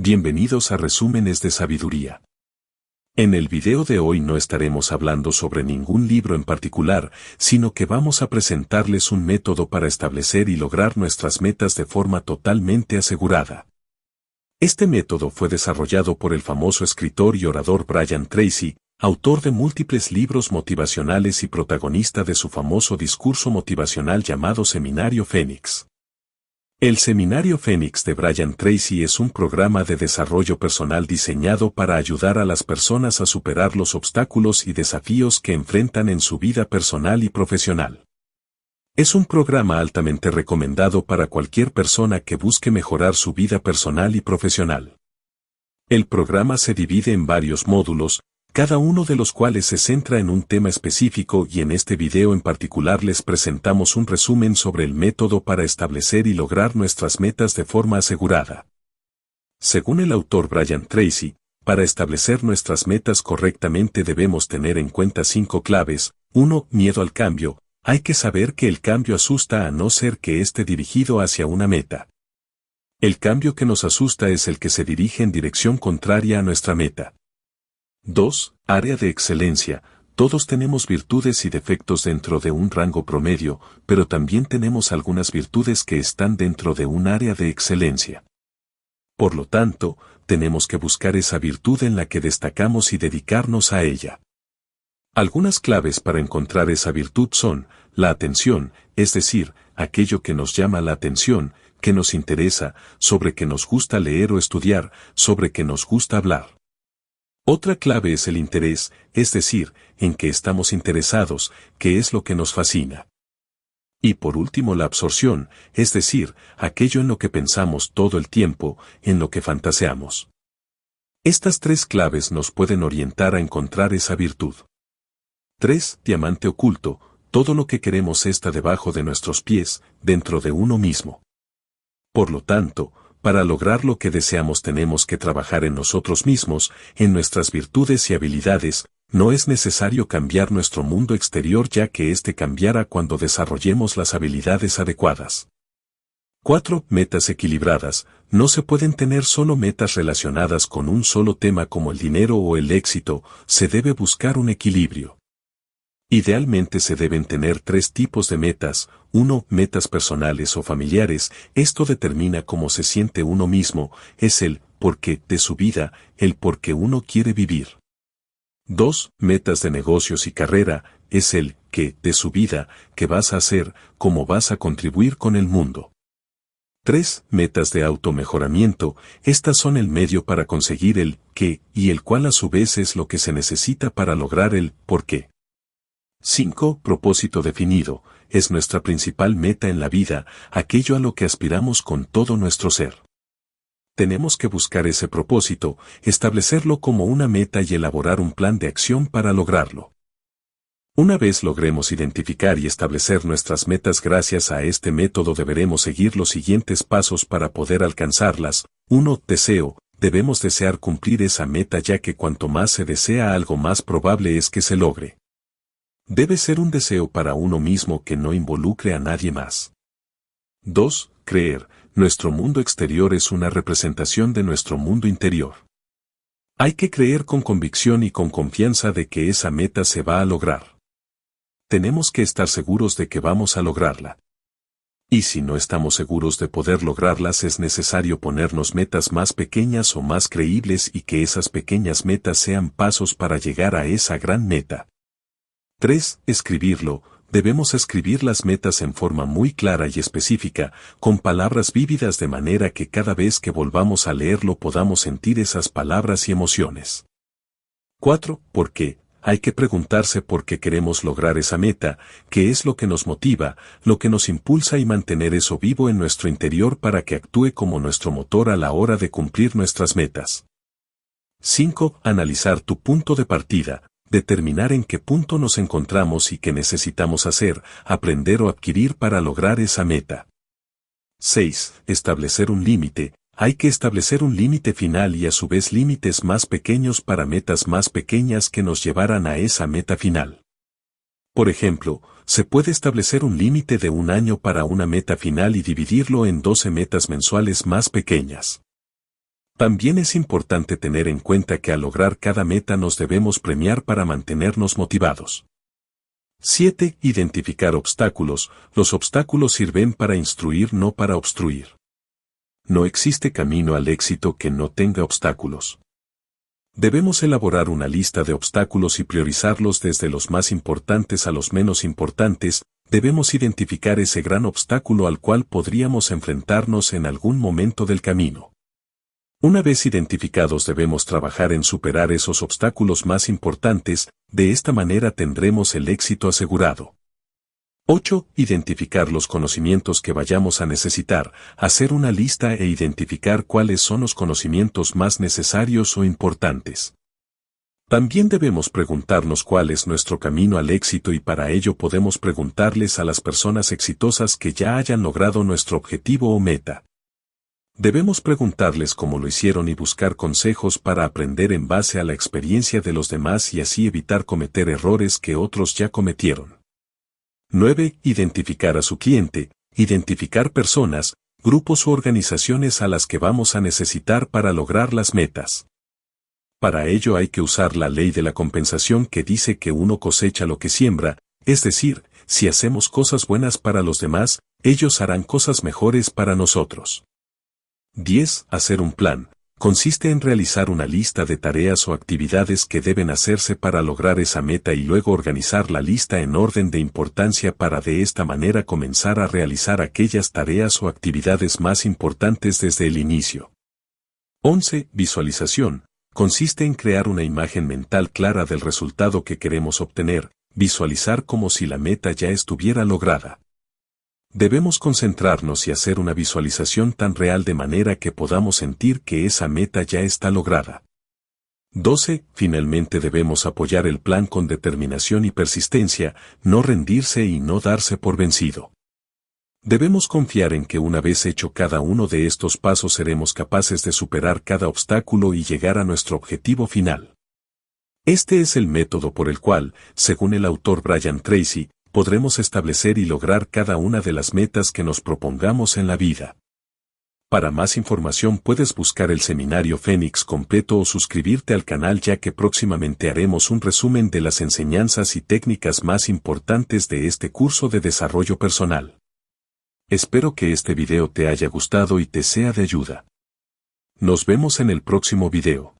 Bienvenidos a Resúmenes de Sabiduría. En el video de hoy no estaremos hablando sobre ningún libro en particular, sino que vamos a presentarles un método para establecer y lograr nuestras metas de forma totalmente asegurada. Este método fue desarrollado por el famoso escritor y orador Brian Tracy, autor de múltiples libros motivacionales y protagonista de su famoso discurso motivacional llamado Seminario Fénix. El Seminario Fénix de Brian Tracy es un programa de desarrollo personal diseñado para ayudar a las personas a superar los obstáculos y desafíos que enfrentan en su vida personal y profesional. Es un programa altamente recomendado para cualquier persona que busque mejorar su vida personal y profesional. El programa se divide en varios módulos, cada uno de los cuales se centra en un tema específico y en este video en particular les presentamos un resumen sobre el método para establecer y lograr nuestras metas de forma asegurada. Según el autor Brian Tracy, para establecer nuestras metas correctamente debemos tener en cuenta cinco claves. 1. Miedo al cambio. Hay que saber que el cambio asusta a no ser que esté dirigido hacia una meta. El cambio que nos asusta es el que se dirige en dirección contraria a nuestra meta. 2. Área de excelencia. Todos tenemos virtudes y defectos dentro de un rango promedio, pero también tenemos algunas virtudes que están dentro de un área de excelencia. Por lo tanto, tenemos que buscar esa virtud en la que destacamos y dedicarnos a ella. Algunas claves para encontrar esa virtud son, la atención, es decir, aquello que nos llama la atención, que nos interesa, sobre que nos gusta leer o estudiar, sobre que nos gusta hablar. Otra clave es el interés, es decir, en qué estamos interesados, qué es lo que nos fascina. Y por último la absorción, es decir, aquello en lo que pensamos todo el tiempo, en lo que fantaseamos. Estas tres claves nos pueden orientar a encontrar esa virtud. 3. Diamante oculto, todo lo que queremos está debajo de nuestros pies, dentro de uno mismo. Por lo tanto, para lograr lo que deseamos tenemos que trabajar en nosotros mismos, en nuestras virtudes y habilidades, no es necesario cambiar nuestro mundo exterior ya que éste cambiará cuando desarrollemos las habilidades adecuadas. 4. Metas equilibradas. No se pueden tener solo metas relacionadas con un solo tema como el dinero o el éxito, se debe buscar un equilibrio. Idealmente se deben tener tres tipos de metas, uno, metas personales o familiares, esto determina cómo se siente uno mismo, es el porqué de su vida, el por qué uno quiere vivir. 2. Metas de negocios y carrera, es el qué de su vida, qué vas a hacer, cómo vas a contribuir con el mundo. 3. Metas de automejoramiento, estas son el medio para conseguir el qué y el cual a su vez es lo que se necesita para lograr el por qué. 5. Propósito definido. Es nuestra principal meta en la vida, aquello a lo que aspiramos con todo nuestro ser. Tenemos que buscar ese propósito, establecerlo como una meta y elaborar un plan de acción para lograrlo. Una vez logremos identificar y establecer nuestras metas gracias a este método deberemos seguir los siguientes pasos para poder alcanzarlas. 1. Deseo. Debemos desear cumplir esa meta ya que cuanto más se desea algo más probable es que se logre. Debe ser un deseo para uno mismo que no involucre a nadie más. 2. Creer, nuestro mundo exterior es una representación de nuestro mundo interior. Hay que creer con convicción y con confianza de que esa meta se va a lograr. Tenemos que estar seguros de que vamos a lograrla. Y si no estamos seguros de poder lograrlas es necesario ponernos metas más pequeñas o más creíbles y que esas pequeñas metas sean pasos para llegar a esa gran meta. 3. Escribirlo. Debemos escribir las metas en forma muy clara y específica, con palabras vívidas de manera que cada vez que volvamos a leerlo podamos sentir esas palabras y emociones. 4. ¿Por qué? Hay que preguntarse por qué queremos lograr esa meta, qué es lo que nos motiva, lo que nos impulsa y mantener eso vivo en nuestro interior para que actúe como nuestro motor a la hora de cumplir nuestras metas. 5. Analizar tu punto de partida, determinar en qué punto nos encontramos y qué necesitamos hacer, aprender o adquirir para lograr esa meta. 6. Establecer un límite. Hay que establecer un límite final y a su vez límites más pequeños para metas más pequeñas que nos llevaran a esa meta final. Por ejemplo, se puede establecer un límite de un año para una meta final y dividirlo en 12 metas mensuales más pequeñas. También es importante tener en cuenta que al lograr cada meta nos debemos premiar para mantenernos motivados. 7. Identificar obstáculos. Los obstáculos sirven para instruir no para obstruir. No existe camino al éxito que no tenga obstáculos. Debemos elaborar una lista de obstáculos y priorizarlos desde los más importantes a los menos importantes, debemos identificar ese gran obstáculo al cual podríamos enfrentarnos en algún momento del camino. Una vez identificados debemos trabajar en superar esos obstáculos más importantes, de esta manera tendremos el éxito asegurado. 8. Identificar los conocimientos que vayamos a necesitar, hacer una lista e identificar cuáles son los conocimientos más necesarios o importantes. También debemos preguntarnos cuál es nuestro camino al éxito y para ello podemos preguntarles a las personas exitosas que ya hayan logrado nuestro objetivo o meta. Debemos preguntarles cómo lo hicieron y buscar consejos para aprender en base a la experiencia de los demás y así evitar cometer errores que otros ya cometieron. 9. Identificar a su cliente, identificar personas, grupos u organizaciones a las que vamos a necesitar para lograr las metas. Para ello hay que usar la ley de la compensación que dice que uno cosecha lo que siembra, es decir, si hacemos cosas buenas para los demás, ellos harán cosas mejores para nosotros. 10. Hacer un plan. Consiste en realizar una lista de tareas o actividades que deben hacerse para lograr esa meta y luego organizar la lista en orden de importancia para de esta manera comenzar a realizar aquellas tareas o actividades más importantes desde el inicio. 11. Visualización. Consiste en crear una imagen mental clara del resultado que queremos obtener, visualizar como si la meta ya estuviera lograda. Debemos concentrarnos y hacer una visualización tan real de manera que podamos sentir que esa meta ya está lograda. 12. Finalmente debemos apoyar el plan con determinación y persistencia, no rendirse y no darse por vencido. Debemos confiar en que una vez hecho cada uno de estos pasos seremos capaces de superar cada obstáculo y llegar a nuestro objetivo final. Este es el método por el cual, según el autor Brian Tracy, podremos establecer y lograr cada una de las metas que nos propongamos en la vida. Para más información puedes buscar el seminario Fénix completo o suscribirte al canal ya que próximamente haremos un resumen de las enseñanzas y técnicas más importantes de este curso de desarrollo personal. Espero que este video te haya gustado y te sea de ayuda. Nos vemos en el próximo video.